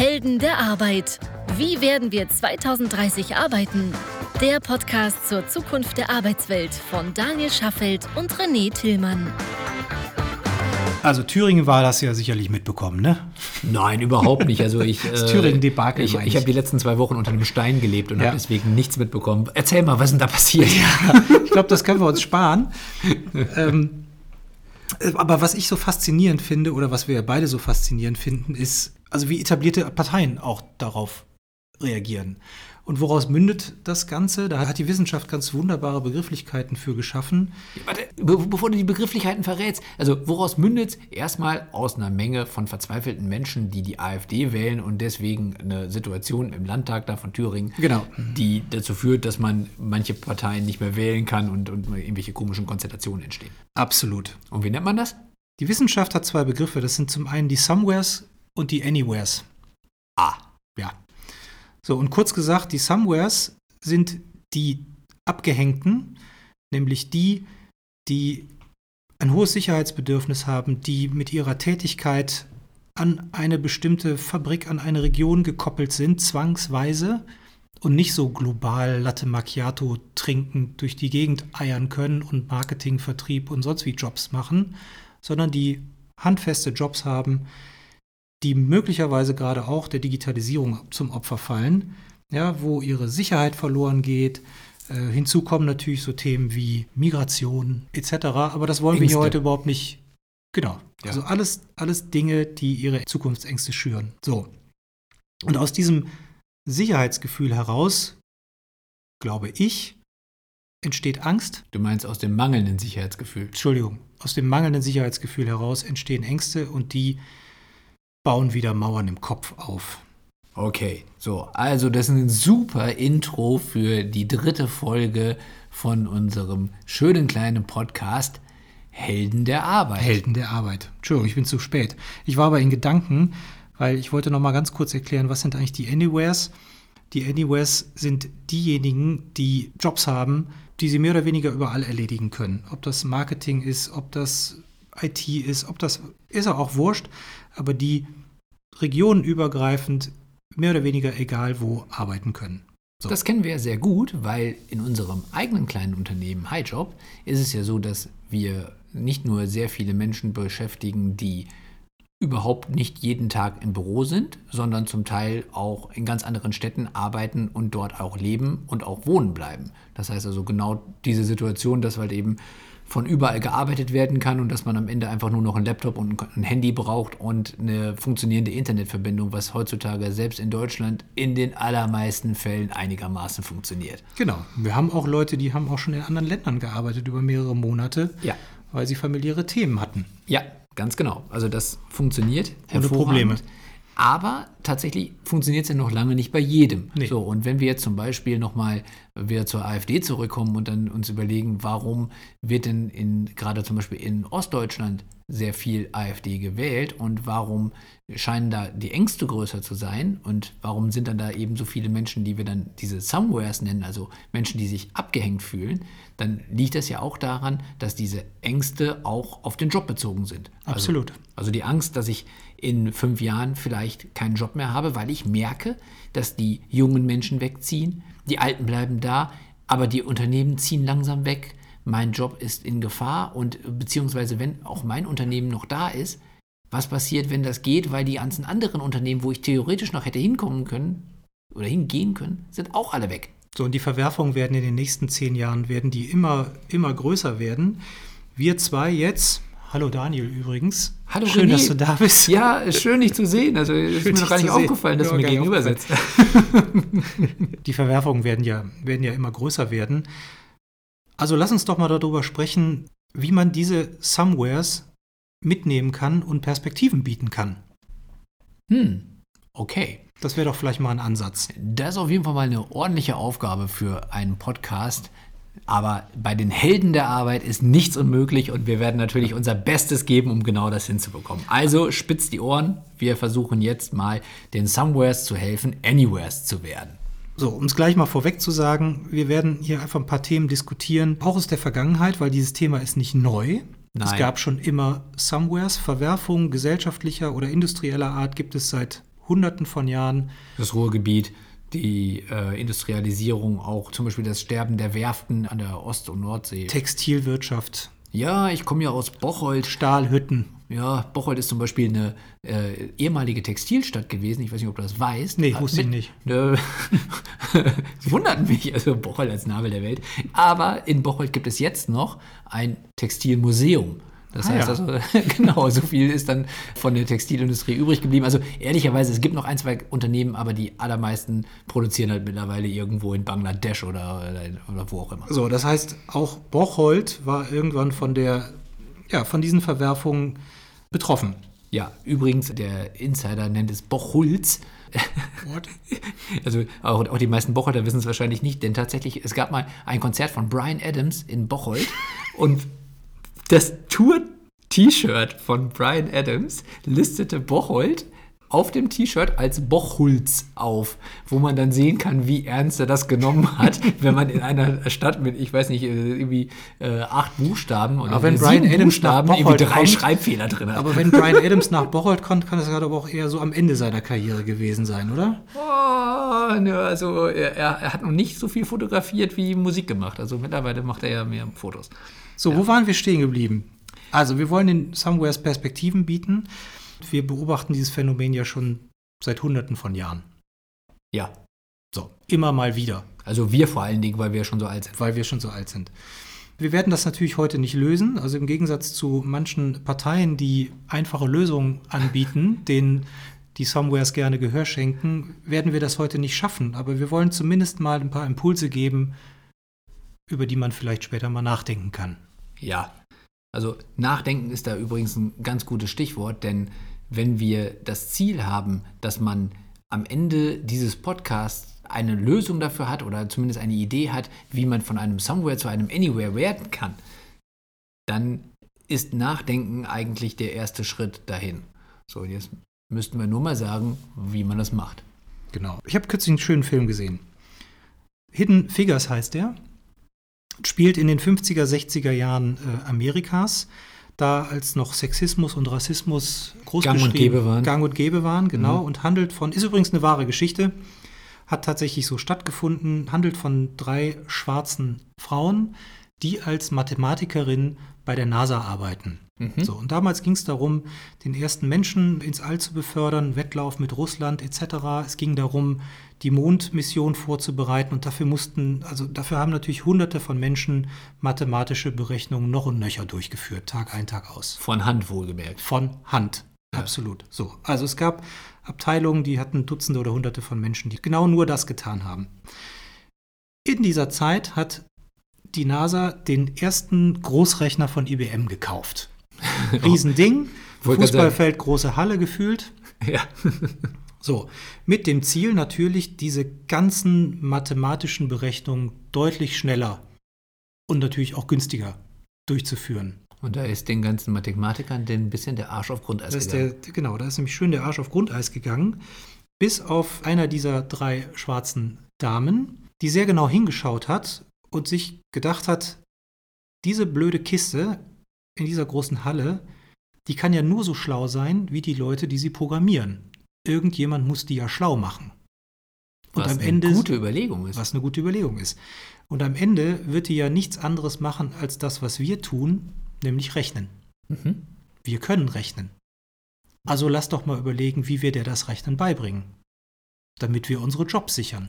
Helden der Arbeit. Wie werden wir 2030 arbeiten? Der Podcast zur Zukunft der Arbeitswelt von Daniel Schaffelt und René Tillmann. Also Thüringen war das ja sicherlich mitbekommen, ne? Nein, überhaupt nicht. Also ich, das Thüringen-Debakel. Ich, ich habe die letzten zwei Wochen unter einem Stein gelebt und ja. habe deswegen nichts mitbekommen. Erzähl mal, was ist denn da passiert? Ja, ich glaube, das können wir uns sparen. ähm, aber was ich so faszinierend finde, oder was wir beide so faszinierend finden, ist, also wie etablierte Parteien auch darauf reagieren. Und woraus mündet das Ganze? Da hat die Wissenschaft ganz wunderbare Begrifflichkeiten für geschaffen. Warte, bevor du die Begrifflichkeiten verrätst, also woraus mündet erstmal aus einer Menge von verzweifelten Menschen, die die AfD wählen und deswegen eine Situation im Landtag da von Thüringen, genau. die dazu führt, dass man manche Parteien nicht mehr wählen kann und, und irgendwelche komischen Konstellationen entstehen. Absolut. Und wie nennt man das? Die Wissenschaft hat zwei Begriffe. Das sind zum einen die Somewheres und die Anywheres. Ah. Ja. So, und kurz gesagt, die Somewheres sind die Abgehängten, nämlich die, die ein hohes Sicherheitsbedürfnis haben, die mit ihrer Tätigkeit an eine bestimmte Fabrik, an eine Region gekoppelt sind, zwangsweise und nicht so global Latte Macchiato trinkend durch die Gegend eiern können und Marketing, Vertrieb und sonst wie Jobs machen, sondern die handfeste Jobs haben, die möglicherweise gerade auch der Digitalisierung zum Opfer fallen, ja, wo ihre Sicherheit verloren geht. Äh, hinzu kommen natürlich so Themen wie Migration etc. Aber das wollen Ängste. wir hier heute überhaupt nicht. Genau. Ja. Also alles, alles Dinge, die ihre Zukunftsängste schüren. So. Und aus diesem Sicherheitsgefühl heraus, glaube ich, entsteht Angst. Du meinst aus dem mangelnden Sicherheitsgefühl? Entschuldigung. Aus dem mangelnden Sicherheitsgefühl heraus entstehen Ängste und die bauen wieder Mauern im Kopf auf. Okay, so, also das ist ein super Intro für die dritte Folge von unserem schönen kleinen Podcast Helden der Arbeit. Helden der Arbeit. Entschuldigung, ich bin zu spät. Ich war aber in Gedanken, weil ich wollte noch mal ganz kurz erklären, was sind eigentlich die Anywheres? Die Anywheres sind diejenigen, die Jobs haben, die sie mehr oder weniger überall erledigen können. Ob das Marketing ist, ob das IT ist, ob das ist auch wurscht, aber die regionenübergreifend mehr oder weniger egal wo arbeiten können. So. Das kennen wir ja sehr gut, weil in unserem eigenen kleinen Unternehmen HighJob ist es ja so, dass wir nicht nur sehr viele Menschen beschäftigen, die überhaupt nicht jeden Tag im Büro sind, sondern zum Teil auch in ganz anderen Städten arbeiten und dort auch leben und auch wohnen bleiben. Das heißt also genau diese Situation, dass halt eben von überall gearbeitet werden kann und dass man am Ende einfach nur noch einen Laptop und ein Handy braucht und eine funktionierende Internetverbindung, was heutzutage selbst in Deutschland in den allermeisten Fällen einigermaßen funktioniert. Genau. Wir haben auch Leute, die haben auch schon in anderen Ländern gearbeitet über mehrere Monate, ja. weil sie familiäre Themen hatten. Ja, ganz genau. Also das funktioniert. Ohne Probleme. Aber tatsächlich funktioniert es ja noch lange nicht bei jedem. Nee. So, und wenn wir jetzt zum Beispiel nochmal wieder zur AfD zurückkommen und dann uns überlegen, warum wird denn in, gerade zum Beispiel in Ostdeutschland sehr viel AfD gewählt und warum scheinen da die Ängste größer zu sein und warum sind dann da eben so viele Menschen, die wir dann diese Somewheres nennen, also Menschen, die sich abgehängt fühlen, dann liegt das ja auch daran, dass diese Ängste auch auf den Job bezogen sind. Also Absolut. Also, also die Angst, dass ich in fünf Jahren vielleicht keinen Job mehr habe, weil ich merke, dass die jungen Menschen wegziehen, die Alten bleiben da, aber die Unternehmen ziehen langsam weg. Mein Job ist in Gefahr und beziehungsweise wenn auch mein Unternehmen noch da ist, was passiert, wenn das geht, weil die ganzen anderen Unternehmen, wo ich theoretisch noch hätte hinkommen können oder hingehen können, sind auch alle weg. So, und die Verwerfungen werden in den nächsten zehn Jahren, werden die immer, immer größer werden. Wir zwei jetzt, Hallo Daniel übrigens. Hallo Schön, René. dass du da bist. Ja, schön dich zu sehen. Also ist mir noch gar nicht aufgefallen, dass du mir gegenüber sitzt. Die Verwerfungen werden ja, werden ja immer größer werden. Also lass uns doch mal darüber sprechen, wie man diese Somewheres mitnehmen kann und Perspektiven bieten kann. Hm, okay. Das wäre doch vielleicht mal ein Ansatz. Das ist auf jeden Fall mal eine ordentliche Aufgabe für einen Podcast, aber bei den Helden der Arbeit ist nichts unmöglich und wir werden natürlich unser Bestes geben, um genau das hinzubekommen. Also spitzt die Ohren. Wir versuchen jetzt mal den Somewheres zu helfen, Anywheres zu werden. So, um es gleich mal vorweg zu sagen, wir werden hier einfach ein paar Themen diskutieren, auch aus der Vergangenheit, weil dieses Thema ist nicht neu. Nein. Es gab schon immer Somewheres, Verwerfungen gesellschaftlicher oder industrieller Art gibt es seit Hunderten von Jahren. Das Ruhrgebiet, die äh, Industrialisierung, auch zum Beispiel das Sterben der Werften an der Ost- und Nordsee. Textilwirtschaft, Ja, ich komme ja aus Bocholt. Stahlhütten. Ja, Bocholt ist zum Beispiel eine äh, ehemalige Textilstadt gewesen. Ich weiß nicht, ob du das weißt. Nee, wusste ich nicht. Es wundert mich, also Bocholt als Nabel der Welt. Aber in Bocholt gibt es jetzt noch ein Textilmuseum. Das Ah, heißt ja. also, genau, so viel ist dann von der Textilindustrie übrig geblieben. Also ehrlicherweise, es gibt noch ein, zwei Unternehmen, aber die allermeisten produzieren halt mittlerweile irgendwo in Bangladesch oder, oder, wo auch immer. So, das heißt, auch Bocholt war irgendwann von der, ja, von diesen Verwerfungen betroffen. Ja, übrigens, der Insider nennt es Bochulz. What? Also auch, auch die meisten Bocholter wissen es wahrscheinlich nicht, denn tatsächlich, es gab mal ein Konzert von Brian Adams in Bocholt und das Tour-T-Shirt von Brian Adams listete Bocholt auf dem T-Shirt als Bochulz auf, wo man dann sehen kann, wie ernst er das genommen hat, wenn man in einer Stadt mit, ich weiß nicht, äh, irgendwie äh, acht Buchstaben oder Aber wenn Brian Adams nach Buchstaben irgendwie drei kommt- Schreibfehler drin hat. Aber wenn Brian Adams nach Bocholt kommt, kann das gerade aber auch eher so am Ende seiner Karriere gewesen sein, oder? Oh, ne, also er, er hat noch nicht so viel fotografiert wie Musik gemacht. Also mittlerweile macht er ja mehr Fotos. So, wo waren wir stehen geblieben? Also, wir wollen den Somewheres Perspektiven bieten. Wir beobachten dieses Phänomen ja schon seit Hunderten von Jahren. Ja, So, immer mal wieder, also wir vor allen Dingen, weil wir schon so alt sind. weil wir schon so alt sind. Wir werden das natürlich heute nicht lösen. Also im Gegensatz zu manchen Parteien, die einfache Lösungen anbieten, denen die Somewheres gerne Gehör schenken, werden wir das heute nicht schaffen. Aber wir wollen zumindest mal ein paar Impulse geben, über die man vielleicht später mal nachdenken kann. Ja, also nachdenken ist da übrigens ein ganz gutes Stichwort, denn wenn wir das Ziel haben, dass man am Ende dieses Podcasts eine Lösung dafür hat oder zumindest eine Idee hat, wie man von einem Somewhere zu einem Anywhere werden kann, dann ist Nachdenken eigentlich der erste Schritt dahin. So, jetzt müssten wir nur mal sagen, wie man das macht. Genau. Ich habe kürzlich einen schönen Film gesehen. Hidden Figures heißt der. Spielt in den 50er, 60er Jahren äh, Amerikas. Da als noch Sexismus und Rassismus groß Gang und gäbe waren. Gang und Gäbe waren, genau. Und handelt von, ist übrigens eine wahre Geschichte, hat tatsächlich so stattgefunden, handelt von drei schwarzen Frauen, die als Mathematikerin bei der NASA arbeiten. So, und damals ging es darum, den ersten Menschen ins All zu befördern, Wettlauf mit Russland etc. Es ging darum, die Mondmission vorzubereiten und dafür mussten, also dafür haben natürlich hunderte von Menschen mathematische Berechnungen noch und nöcher durchgeführt, Tag ein, Tag aus. Von Hand wohlgemerkt. Von Hand. Absolut. So. Also es gab Abteilungen, die hatten Dutzende oder Hunderte von Menschen, die genau nur das getan haben. In dieser Zeit hat die NASA den ersten Großrechner von IBM gekauft. Riesending, Fußballfeld, große Halle gefühlt. Ja. So, mit dem Ziel natürlich, diese ganzen mathematischen Berechnungen deutlich schneller und natürlich auch günstiger durchzuführen. Und da ist den ganzen Mathematikern denn ein bisschen der Arsch auf Grundeis Da ist gegangen. der, genau, da ist nämlich schön der Arsch auf Grundeis gegangen, bis auf einer dieser drei schwarzen Damen, die sehr genau hingeschaut hat und sich gedacht hat, diese blöde Kiste in dieser großen Halle, die kann ja nur so schlau sein, wie die Leute, die sie programmieren. Irgendjemand muss die ja schlau machen. Und was am eine Ende gute Überlegung ist. was eine gute Überlegung ist. Und am Ende wird die ja nichts anderes machen als das, was wir tun, nämlich rechnen. Mhm. Wir können rechnen. Also lass doch mal überlegen, wie wir dir das Rechnen beibringen, damit wir unsere Jobs sichern.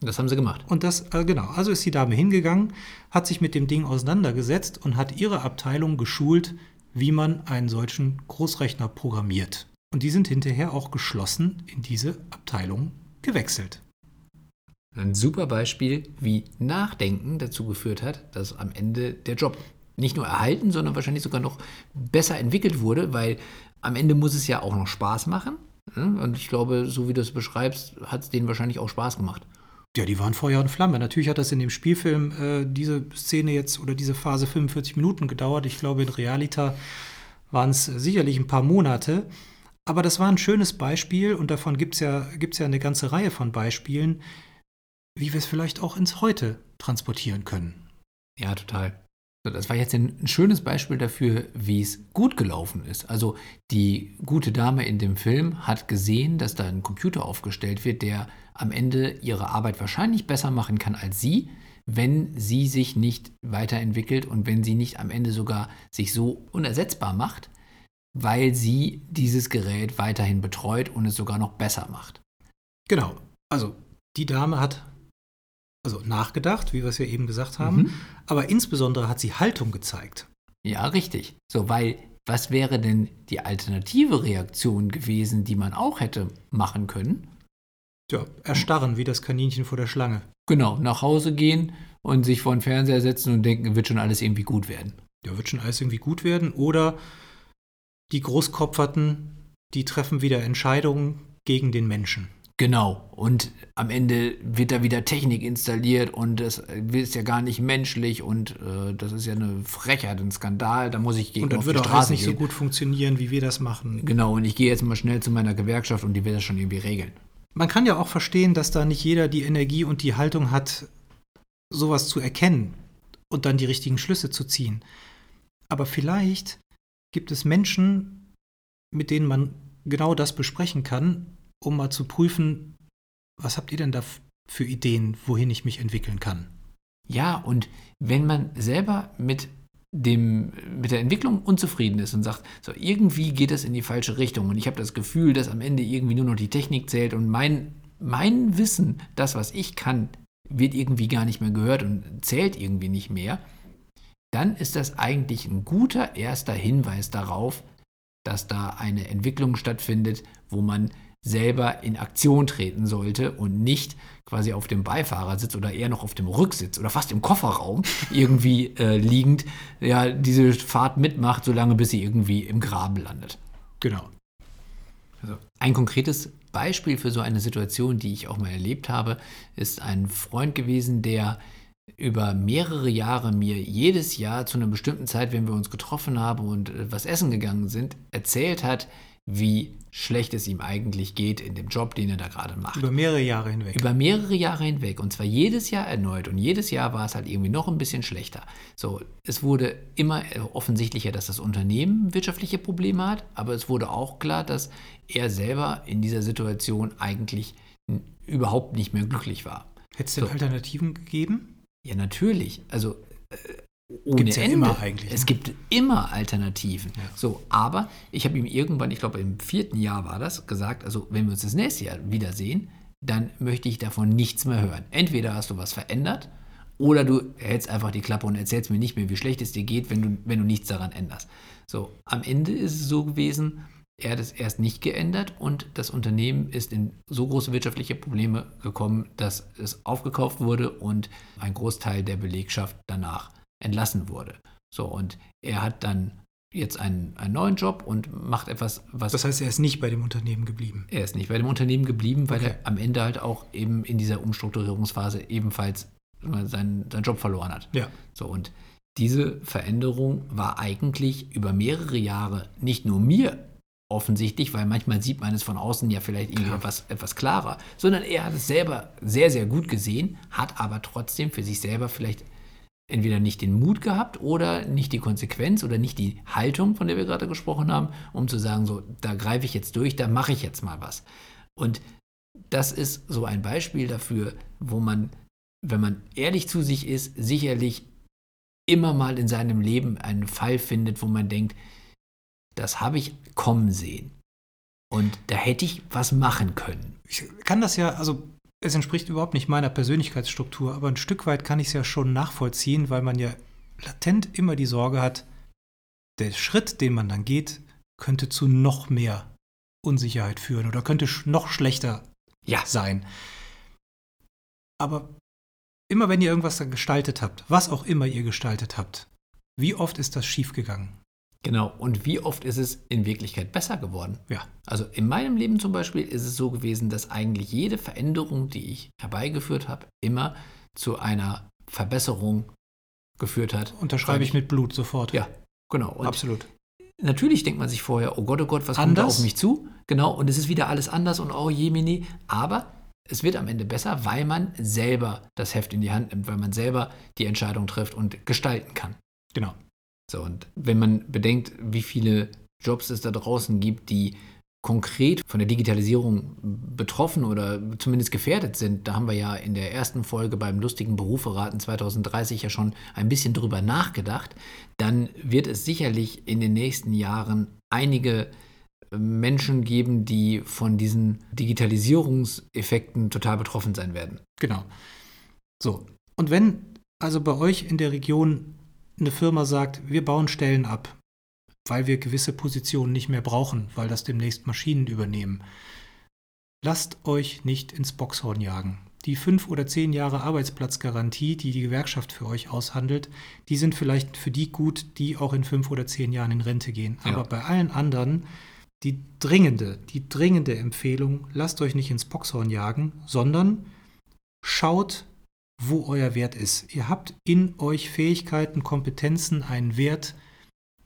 Das haben sie gemacht. Und das, äh, genau, also ist die Dame hingegangen, hat sich mit dem Ding auseinandergesetzt und hat ihre Abteilung geschult, wie man einen solchen Großrechner programmiert. Und die sind hinterher auch geschlossen in diese Abteilung gewechselt. Ein super Beispiel, wie Nachdenken dazu geführt hat, dass am Ende der Job nicht nur erhalten, sondern wahrscheinlich sogar noch besser entwickelt wurde, weil am Ende muss es ja auch noch Spaß machen. Und ich glaube, so wie du es beschreibst, hat es denen wahrscheinlich auch Spaß gemacht. Ja, die waren Feuer und Flamme. Natürlich hat das in dem Spielfilm äh, diese Szene jetzt oder diese Phase 45 Minuten gedauert. Ich glaube, in Realita waren es sicherlich ein paar Monate. Aber das war ein schönes Beispiel und davon gibt es ja, gibt's ja eine ganze Reihe von Beispielen, wie wir es vielleicht auch ins Heute transportieren können. Ja, total. Das war jetzt ein schönes Beispiel dafür, wie es gut gelaufen ist. Also die gute Dame in dem Film hat gesehen, dass da ein Computer aufgestellt wird, der am Ende ihre Arbeit wahrscheinlich besser machen kann als sie, wenn sie sich nicht weiterentwickelt und wenn sie nicht am Ende sogar sich so unersetzbar macht, weil sie dieses Gerät weiterhin betreut und es sogar noch besser macht. Genau. Also die Dame hat also nachgedacht, wie wir es ja eben gesagt haben, Mhm. aber insbesondere hat sie Haltung gezeigt. Ja, richtig. So, weil was wäre denn die alternative Reaktion gewesen, die man auch hätte machen können? Ja, erstarren wie das Kaninchen vor der Schlange. Genau, nach Hause gehen und sich vor den Fernseher setzen und denken, wird schon alles irgendwie gut werden. Ja, wird schon alles irgendwie gut werden. Oder die Großkopferten, die treffen wieder Entscheidungen gegen den Menschen. Genau. Und am Ende wird da wieder Technik installiert und das ist ja gar nicht menschlich und äh, das ist ja eine Frechheit, ein Skandal. Da muss ich gegen Und dann auf wird die auch alles Straße nicht so gehen. gut funktionieren, wie wir das machen. Genau, und ich gehe jetzt mal schnell zu meiner Gewerkschaft und die wird das schon irgendwie regeln. Man kann ja auch verstehen, dass da nicht jeder die Energie und die Haltung hat, sowas zu erkennen und dann die richtigen Schlüsse zu ziehen. Aber vielleicht gibt es Menschen, mit denen man genau das besprechen kann, um mal zu prüfen, was habt ihr denn da für Ideen, wohin ich mich entwickeln kann? Ja, und wenn man selber mit dem, mit der Entwicklung unzufrieden ist und sagt, so irgendwie geht es in die falsche Richtung. Und ich habe das Gefühl, dass am Ende irgendwie nur noch die Technik zählt und mein, mein Wissen, das, was ich kann, wird irgendwie gar nicht mehr gehört und zählt irgendwie nicht mehr, dann ist das eigentlich ein guter erster Hinweis darauf, dass da eine Entwicklung stattfindet, wo man selber in Aktion treten sollte und nicht quasi auf dem Beifahrersitz oder eher noch auf dem Rücksitz oder fast im Kofferraum irgendwie äh, liegend, ja, diese Fahrt mitmacht, solange bis sie irgendwie im Graben landet. Genau. Also ein konkretes Beispiel für so eine Situation, die ich auch mal erlebt habe, ist ein Freund gewesen, der über mehrere Jahre mir jedes Jahr zu einer bestimmten Zeit, wenn wir uns getroffen haben und äh, was essen gegangen sind, erzählt hat, wie schlecht es ihm eigentlich geht in dem Job, den er da gerade macht. Über mehrere Jahre hinweg. Über mehrere Jahre hinweg und zwar jedes Jahr erneut und jedes Jahr war es halt irgendwie noch ein bisschen schlechter. So, es wurde immer offensichtlicher, dass das Unternehmen wirtschaftliche Probleme hat, aber es wurde auch klar, dass er selber in dieser Situation eigentlich überhaupt nicht mehr glücklich war. Hätte es denn So. Alternativen gegeben? Ja, natürlich. Also äh, ohne Gibt's ja Ende. immer eigentlich, Es ne? gibt immer Alternativen. Ja. So, aber ich habe ihm irgendwann, ich glaube im vierten Jahr war das, gesagt, also wenn wir uns das nächste Jahr wiedersehen, dann möchte ich davon nichts mehr hören. Entweder hast du was verändert oder du hältst einfach die Klappe und erzählst mir nicht mehr, wie schlecht es dir geht, wenn du, wenn du nichts daran änderst. So, am Ende ist es so gewesen, er hat es erst nicht geändert und das Unternehmen ist in so große wirtschaftliche Probleme gekommen, dass es aufgekauft wurde und ein Großteil der Belegschaft danach entlassen wurde. So, und er hat dann jetzt einen, einen neuen Job und macht etwas, was Das heißt, er ist nicht bei dem Unternehmen geblieben. er ist nicht bei dem Unternehmen geblieben, weil Okay. er am Ende halt auch eben in dieser Umstrukturierungsphase ebenfalls seinen, seinen Job verloren hat. Ja. So, und diese Veränderung war eigentlich über mehrere Jahre nicht nur mir offensichtlich, weil manchmal sieht man es von außen ja vielleicht irgendwie Klar. etwas, etwas klarer, sondern er hat es selber sehr, sehr gut gesehen, hat aber trotzdem für sich selber vielleicht entweder nicht den Mut gehabt oder nicht die Konsequenz oder nicht die Haltung, von der wir gerade gesprochen haben, um zu sagen, so, da greife ich jetzt durch, da mache ich jetzt mal was. Und das ist so ein Beispiel dafür, wo man, wenn man ehrlich zu sich ist, sicherlich immer mal in seinem Leben einen Fall findet, wo man denkt, das habe ich kommen sehen. Und da hätte ich was machen können. Ich kann das ja, also es entspricht überhaupt nicht meiner Persönlichkeitsstruktur, aber ein Stück weit kann ich es ja schon nachvollziehen, weil man ja latent immer die Sorge hat, der Schritt, den man dann geht, könnte zu noch mehr Unsicherheit führen oder könnte noch schlechter Ja, sein. Aber immer wenn ihr irgendwas da gestaltet habt, was auch immer ihr gestaltet habt, wie oft ist das schiefgegangen? Genau. Und wie oft ist es in Wirklichkeit besser geworden? Ja. Also in meinem Leben zum Beispiel ist es so gewesen, dass eigentlich jede Veränderung, die ich herbeigeführt habe, immer zu einer Verbesserung geführt hat. Unterschreibe Weil ich mit Blut sofort. Ja, genau. Und absolut. natürlich denkt man sich vorher, oh Gott, oh Gott, was kommt Anders? da auf mich zu? Genau, und es ist wieder alles anders und oh Jemini. Aber es wird am Ende besser, weil man selber das Heft in die Hand nimmt, weil man selber die Entscheidung trifft und gestalten kann. Genau. So, und wenn man bedenkt, wie viele Jobs es da draußen gibt, die konkret von der Digitalisierung betroffen oder zumindest gefährdet sind, da haben wir ja in der ersten Folge beim lustigen Beruferaten 2030 ja schon ein bisschen drüber nachgedacht, dann wird es sicherlich in den nächsten Jahren einige Menschen geben, die von diesen Digitalisierungseffekten total betroffen sein werden. Genau. So, und wenn also bei euch in der Region eine Firma sagt, wir bauen Stellen ab, weil wir gewisse Positionen nicht mehr brauchen, weil das demnächst Maschinen übernehmen, lasst euch nicht ins Boxhorn jagen. Die fünf oder zehn Jahre Arbeitsplatzgarantie, die die Gewerkschaft für euch aushandelt, die sind vielleicht für die gut, die auch in fünf oder zehn Jahren in Rente gehen. Ja. Aber bei allen anderen die dringende, die dringende Empfehlung, lasst euch nicht ins Boxhorn jagen, sondern schaut, wo euer Wert ist. Ihr habt in euch Fähigkeiten, Kompetenzen, einen Wert,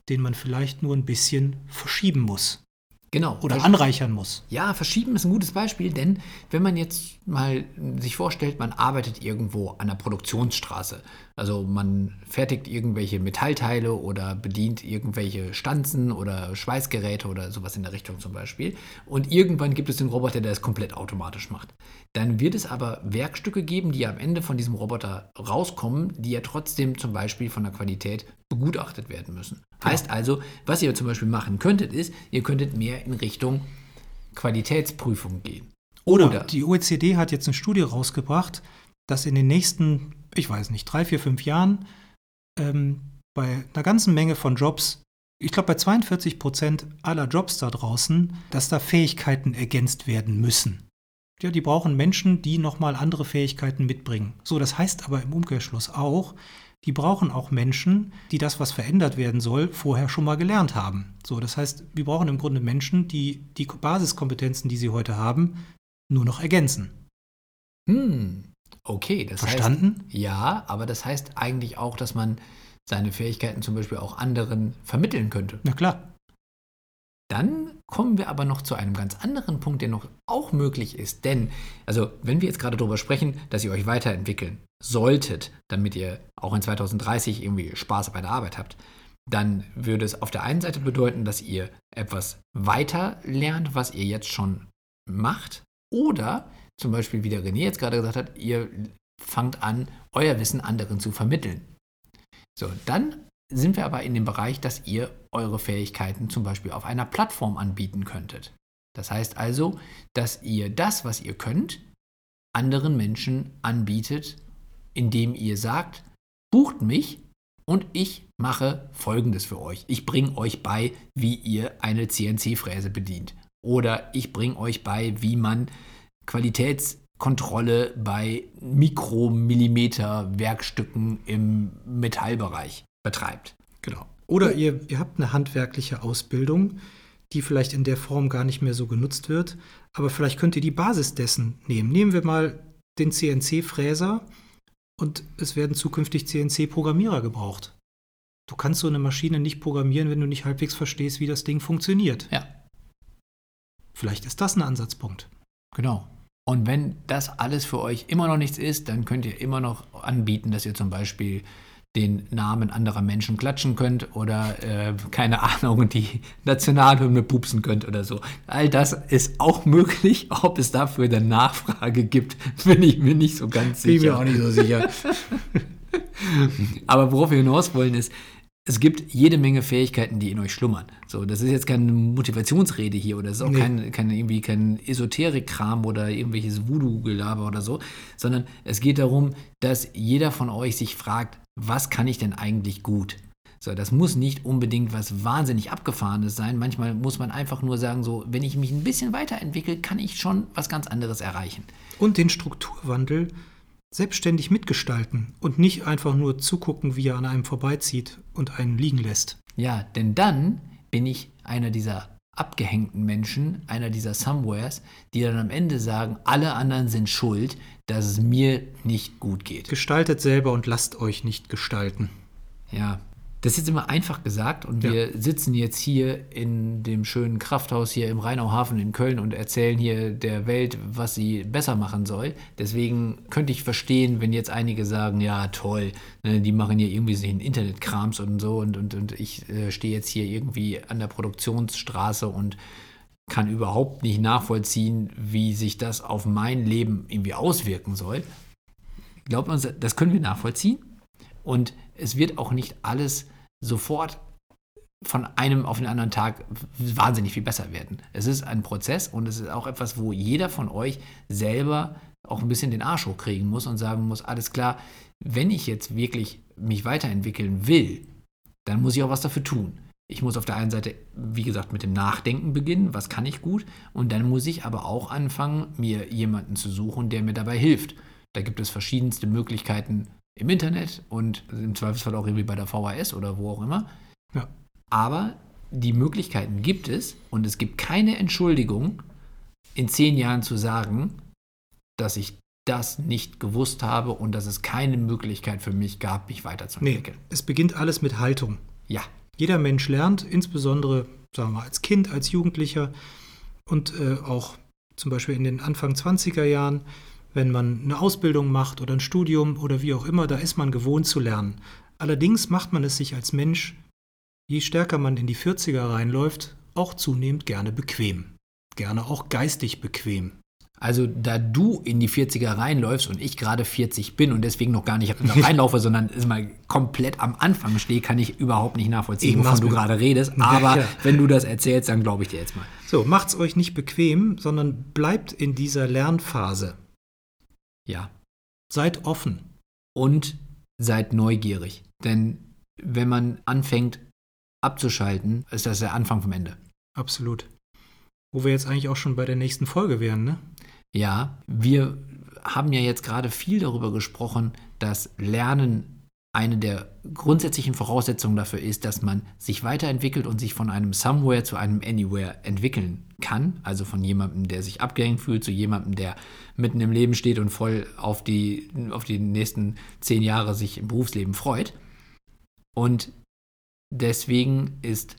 den man vielleicht nur ein bisschen verschieben muss Genau. oder anreichern muss. Ja, verschieben ist ein gutes Beispiel, denn wenn man jetzt mal sich vorstellt, man arbeitet irgendwo an der Produktionsstraße, also man fertigt irgendwelche Metallteile oder bedient irgendwelche Stanzen oder Schweißgeräte oder sowas in der Richtung zum Beispiel und irgendwann gibt es den Roboter, der es komplett automatisch macht. Dann wird es aber Werkstücke geben, die am Ende von diesem Roboter rauskommen, die ja trotzdem zum Beispiel von der Qualität begutachtet werden müssen. Heißt also, was ihr zum Beispiel machen könntet, ist, ihr könntet mehr in Richtung Qualitätsprüfung gehen. Oder, die OECD hat jetzt eine Studie rausgebracht, dass in den nächsten, ich weiß nicht, drei, vier, fünf Jahren ähm, bei einer ganzen Menge von Jobs, ich glaube bei 42 Prozent aller Jobs da draußen, dass da Fähigkeiten ergänzt werden müssen. Ja, die brauchen Menschen, die nochmal andere Fähigkeiten mitbringen. So, das heißt aber im Umkehrschluss auch, die brauchen auch Menschen, die das, was verändert werden soll, vorher schon mal gelernt haben. So, das heißt, wir brauchen im Grunde Menschen, die die Basiskompetenzen, die sie heute haben, nur noch ergänzen. Hm, okay, das Verstanden? heißt. Ja, aber das heißt eigentlich auch, dass man seine Fähigkeiten zum Beispiel auch anderen vermitteln könnte. Na klar. Dann kommen wir aber noch zu einem ganz anderen Punkt, der noch auch möglich ist. Denn, also, wenn wir jetzt gerade darüber sprechen, dass ihr euch weiterentwickeln solltet, damit ihr auch in 2030 irgendwie Spaß bei der Arbeit habt, dann würde es auf der einen Seite bedeuten, dass ihr etwas weiter lernt, was ihr jetzt schon macht. Oder zum Beispiel, wie der René jetzt gerade gesagt hat, ihr fangt an, euer Wissen anderen zu vermitteln. So, dann sind wir aber in dem Bereich, dass ihr eure Fähigkeiten zum Beispiel auf einer Plattform anbieten könntet. Das heißt also, dass ihr das, was ihr könnt, anderen Menschen anbietet, indem ihr sagt, bucht mich und ich mache Folgendes für euch. Ich bringe euch bei, wie ihr eine CNC-Fräse bedient. Oder ich bringe euch bei, wie man Qualitätskontrolle bei Mikromillimeter-Werkstücken im Metallbereich betreibt. Genau. Oder ihr, ihr habt eine handwerkliche Ausbildung, die vielleicht in der Form gar nicht mehr so genutzt wird, aber vielleicht könnt ihr die Basis dessen nehmen. Nehmen wir mal den CNC-Fräser und es werden zukünftig CNC-Programmierer gebraucht. Du kannst so eine Maschine nicht programmieren, wenn du nicht halbwegs verstehst, wie das Ding funktioniert. Ja. Vielleicht ist das ein Ansatzpunkt. Genau. Und wenn das alles für euch immer noch nichts ist, dann könnt ihr immer noch anbieten, dass ihr zum Beispiel den Namen anderer Menschen klatschen könnt oder, äh, keine Ahnung, die Nationalhymne pupsen könnt oder so. All das ist auch möglich. Ob es dafür eine Nachfrage gibt, bin ich mir nicht so ganz Bin sicher. mir auch nicht so sicher. Aber worauf wir hinaus wollen ist, es gibt jede Menge Fähigkeiten, die in euch schlummern. So, das ist jetzt keine Motivationsrede hier oder es ist auch Nee. kein, kein, irgendwie kein Esoterik-Kram oder irgendwelches Voodoo-Gelaber oder so, sondern es geht darum, dass jeder von euch sich fragt, was kann ich denn eigentlich gut? So, das muss nicht unbedingt was wahnsinnig Abgefahrenes sein. Manchmal muss man einfach nur sagen, so, wenn ich mich ein bisschen weiterentwickle, kann ich schon was ganz anderes erreichen. Und den Strukturwandel selbstständig mitgestalten und nicht einfach nur zugucken, wie er an einem vorbeizieht und einen liegen lässt. Ja, denn dann bin ich einer dieser abgehängten Menschen, einer dieser Somewheres, die dann am Ende sagen, alle anderen sind schuld, dass es mir nicht gut geht. Gestaltet selber und lasst euch nicht gestalten. Ja, Das ist jetzt immer einfach gesagt und Ja. wir sitzen jetzt hier in dem schönen Krafthaus hier im Rheinauhafen in Köln und erzählen hier der Welt, was sie besser machen soll. Deswegen könnte ich verstehen, wenn jetzt einige sagen, ja toll, ne, die machen hier irgendwie sich einen Internetkrams und so und, und, und ich äh, stehe jetzt hier irgendwie an der Produktionsstraße und kann überhaupt nicht nachvollziehen, wie sich das auf mein Leben irgendwie auswirken soll. Glaubt man, das können wir nachvollziehen? Und es wird auch nicht alles sofort von einem auf den anderen Tag wahnsinnig viel besser werden. Es ist ein Prozess und es ist auch etwas, wo jeder von euch selber auch ein bisschen den Arsch hochkriegen muss und sagen muss, alles klar, wenn ich jetzt wirklich mich weiterentwickeln will, dann muss ich auch was dafür tun. Ich muss auf der einen Seite, wie gesagt, mit dem Nachdenken beginnen, was kann ich gut, und dann muss ich aber auch anfangen, mir jemanden zu suchen, der mir dabei hilft. Da gibt es verschiedenste Möglichkeiten im Internet und im Zweifelsfall auch irgendwie bei der VHS oder wo auch immer. Ja. Aber die Möglichkeiten gibt es und es gibt keine Entschuldigung, in zehn Jahren zu sagen, dass ich das nicht gewusst habe und dass es keine Möglichkeit für mich gab, mich Nee, weiterzuentwickeln. es beginnt alles mit Haltung. Ja, Jeder Mensch lernt, insbesondere sagen wir mal, als Kind, als Jugendlicher und äh, auch zum Beispiel in den Anfang 20er Jahren, wenn man eine Ausbildung macht oder ein Studium oder wie auch immer, da ist man gewohnt zu lernen. Allerdings macht man es sich als Mensch, je stärker man in die 40er reinläuft, auch zunehmend gerne bequem. Gerne auch geistig bequem. Also da du in die 40er reinläufst und ich gerade 40 bin und deswegen noch gar nicht reinlaufe, sondern ist mal komplett am Anfang stehe, kann ich überhaupt nicht nachvollziehen, Ich wovon du gerade redest. Aber ja. wenn du das erzählst, dann glaube ich dir jetzt mal. So, macht's euch nicht bequem, sondern bleibt in dieser Lernphase. Ja. Seid offen. Und seid neugierig. Denn wenn man anfängt abzuschalten, ist das der Anfang vom Ende. Absolut. Wo wir jetzt eigentlich auch schon bei der nächsten Folge wären, ne? Ja, wir haben ja jetzt gerade viel darüber gesprochen, dass Lernen eine der grundsätzlichen Voraussetzungen dafür ist, dass man sich weiterentwickelt und sich von einem Somewhere zu einem Anywhere entwickeln kann. Also von jemandem, der sich abgehängt fühlt, zu jemandem, der mitten im Leben steht und voll auf die, auf die nächsten zehn Jahre sich im Berufsleben freut. Und deswegen ist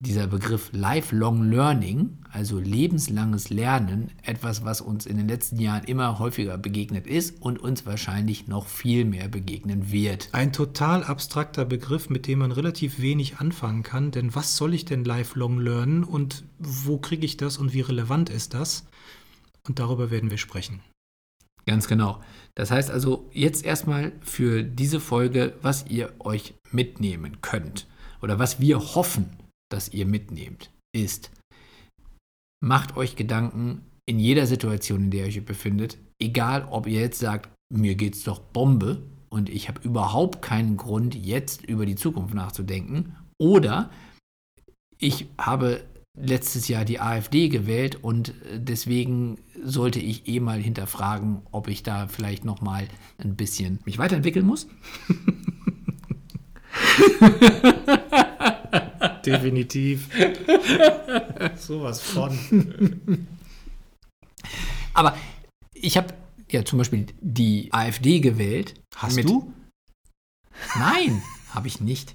dieser Begriff Lifelong Learning, also lebenslanges Lernen, etwas, was uns in den letzten Jahren immer häufiger begegnet ist und uns wahrscheinlich noch viel mehr begegnen wird. Ein total abstrakter Begriff, mit dem man relativ wenig anfangen kann, denn was soll ich denn lifelong lernen und wo kriege ich das und wie relevant ist das? Und darüber werden wir sprechen. Ganz genau. Das heißt also jetzt erstmal für diese Folge, was ihr euch mitnehmen könnt oder was wir hoffen, dass ihr mitnehmt, ist, macht euch Gedanken in jeder Situation, in der ihr euch befindet, egal ob ihr jetzt sagt, mir geht's doch Bombe und ich habe überhaupt keinen Grund, jetzt über die Zukunft nachzudenken, oder ich habe letztes Jahr die AfD gewählt und äh, deswegen sollte ich eh mal hinterfragen, ob ich da vielleicht noch mal ein bisschen mich weiterentwickeln muss. Definitiv. Sowas von. Aber ich habe ja zum Beispiel die AfD gewählt. Hast mit- du? Nein, habe ich nicht.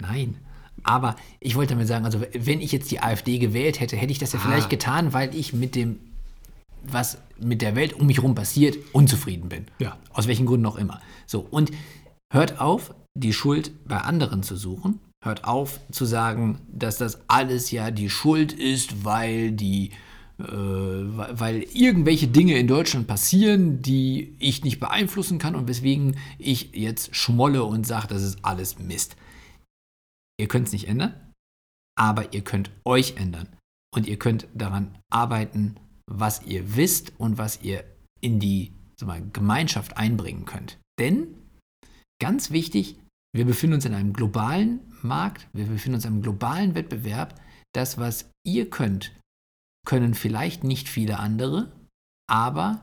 Nein. Aber ich wollte damit sagen, also wenn ich jetzt die AfD gewählt hätte, hätte ich das ja Ah. vielleicht getan, weil ich mit dem, was mit der Welt um mich herum passiert, unzufrieden bin. Ja. Aus welchen Gründen auch immer. So, und hört auf, die Schuld bei anderen zu suchen. Hört auf zu sagen, dass das alles ja die Schuld ist, weil die äh, weil irgendwelche Dinge in Deutschland passieren, die ich nicht beeinflussen kann und weswegen ich jetzt schmolle und sage, das ist alles Mist. Ihr könnt es nicht ändern, aber ihr könnt euch ändern und ihr könnt daran arbeiten, was ihr wisst und was ihr in die mal, Gemeinschaft einbringen könnt. Denn, ganz wichtig, wir befinden uns in einem globalen Markt, wir befinden uns in einem globalen Wettbewerb. Das, was ihr könnt, können vielleicht nicht viele andere, aber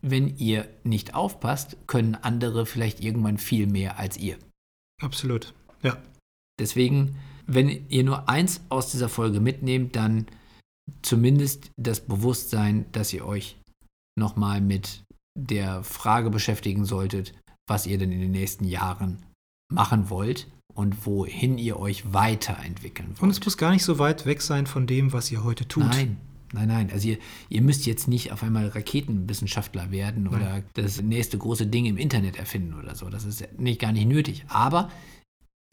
wenn ihr nicht aufpasst, können andere vielleicht irgendwann viel mehr als ihr. Absolut. Ja. Deswegen, wenn ihr nur eins aus dieser Folge mitnehmt, dann zumindest das Bewusstsein, dass ihr euch nochmal mit der Frage beschäftigen solltet, was ihr denn in den nächsten Jahren machen wollt und wohin ihr euch weiterentwickeln wollt. Und es muss gar nicht so weit weg sein von dem, was ihr heute tut. Nein, nein, nein. Also ihr, ihr müsst jetzt nicht auf einmal Raketenwissenschaftler werden oder Nein. das nächste große Ding im Internet erfinden oder so. Das ist nicht, gar nicht nötig. Aber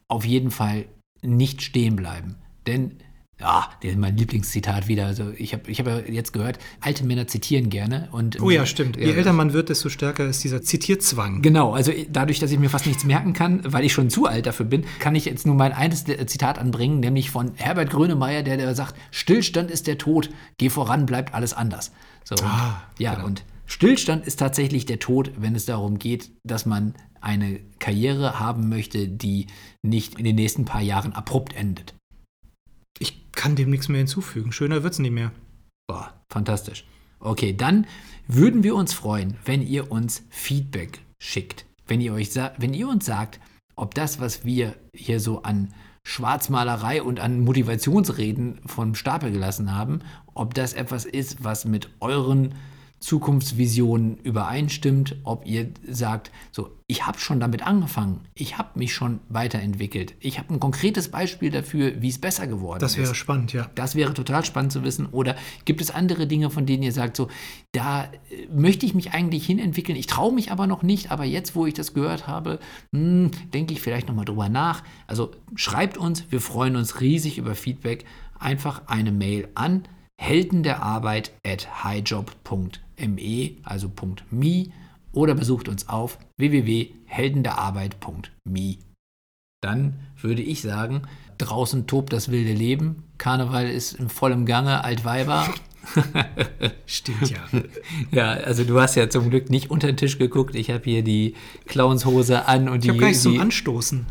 auf jeden Fall nicht stehen bleiben. Denn, ja, mein Lieblingszitat wieder. Also ich habe ich hab ja jetzt gehört, alte Männer zitieren gerne. Und, Oh ja, stimmt. Je älter man wird, desto stärker ist dieser Zitierzwang. Genau, also dadurch, dass ich mir fast nichts merken kann, weil ich schon zu alt dafür bin, kann ich jetzt nur mein eines Zitat anbringen, nämlich von Herbert Grönemeyer, der, der sagt, Stillstand ist der Tod, geh voran, bleibt alles anders. So, und, Ah, ja, genau. und Stillstand ist tatsächlich der Tod, wenn es darum geht, dass man eine Karriere haben möchte, die nicht in den nächsten paar Jahren abrupt endet. Ich kann dem nichts mehr hinzufügen. Schöner wird's nicht mehr. Boah, fantastisch. Okay, dann würden wir uns freuen, wenn ihr uns Feedback schickt. Wenn ihr, euch wenn ihr uns sagt, ob das, was wir hier so an Schwarzmalerei und an Motivationsreden vom Stapel gelassen haben, ob das etwas ist, was mit euren Zukunftsvisionen übereinstimmt, ob ihr sagt, so, ich habe schon damit angefangen, ich habe mich schon weiterentwickelt, ich habe ein konkretes Beispiel dafür, wie es besser geworden Das ist. wäre spannend, ja. Das wäre total spannend zu wissen. Oder gibt es andere Dinge, von denen ihr sagt, so, da äh, möchte ich mich eigentlich hinentwickeln, ich traue mich aber noch nicht, aber jetzt, wo ich das gehört habe, hm, denke ich vielleicht nochmal drüber nach. Also schreibt uns, wir freuen uns riesig über Feedback. Einfach eine Mail an helden der Arbeit at highjob.me, also .me, oder besucht uns auf www.heldenderarbeit.me. Dann würde ich sagen, draußen tobt das wilde Leben, Karneval ist in vollem Gange, Altweiber. Stimmt ja. Ja, also du hast ja zum Glück nicht unter den Tisch geguckt. Ich habe hier die Clownshose an und Ich die. habe gar nichts zum Anstoßen.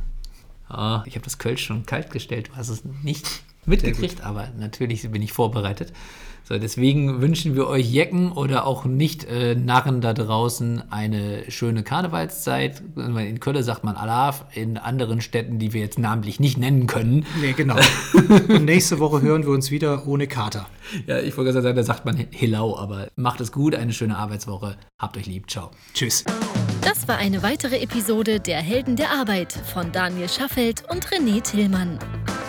Ah, ich habe das Kölsch schon kalt gestellt. Du hast es nicht mitgekriegt, aber natürlich bin ich vorbereitet. So, deswegen wünschen wir euch Jecken oder auch nicht äh, Narren da draußen eine schöne Karnevalszeit. In Köln sagt man Alaf, in anderen Städten, die wir jetzt namentlich nicht nennen können. Nee, genau. Und nächste Woche hören wir uns wieder ohne Kater. Ja, ich wollte gerade sagen, da sagt man Hillau, aber macht es gut, eine schöne Arbeitswoche. Habt euch lieb, ciao. Tschüss. Das war eine weitere Episode der Helden der Arbeit von Daniel Schaffelt und René Tillmann.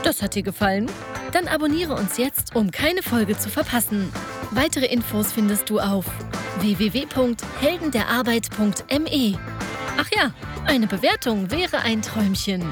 Das hat dir gefallen? Dann abonniere uns jetzt, um keine Folge zu verpassen. Weitere Infos findest du auf www.heldenderarbeit.me. Ach ja, eine Bewertung wäre ein Träumchen.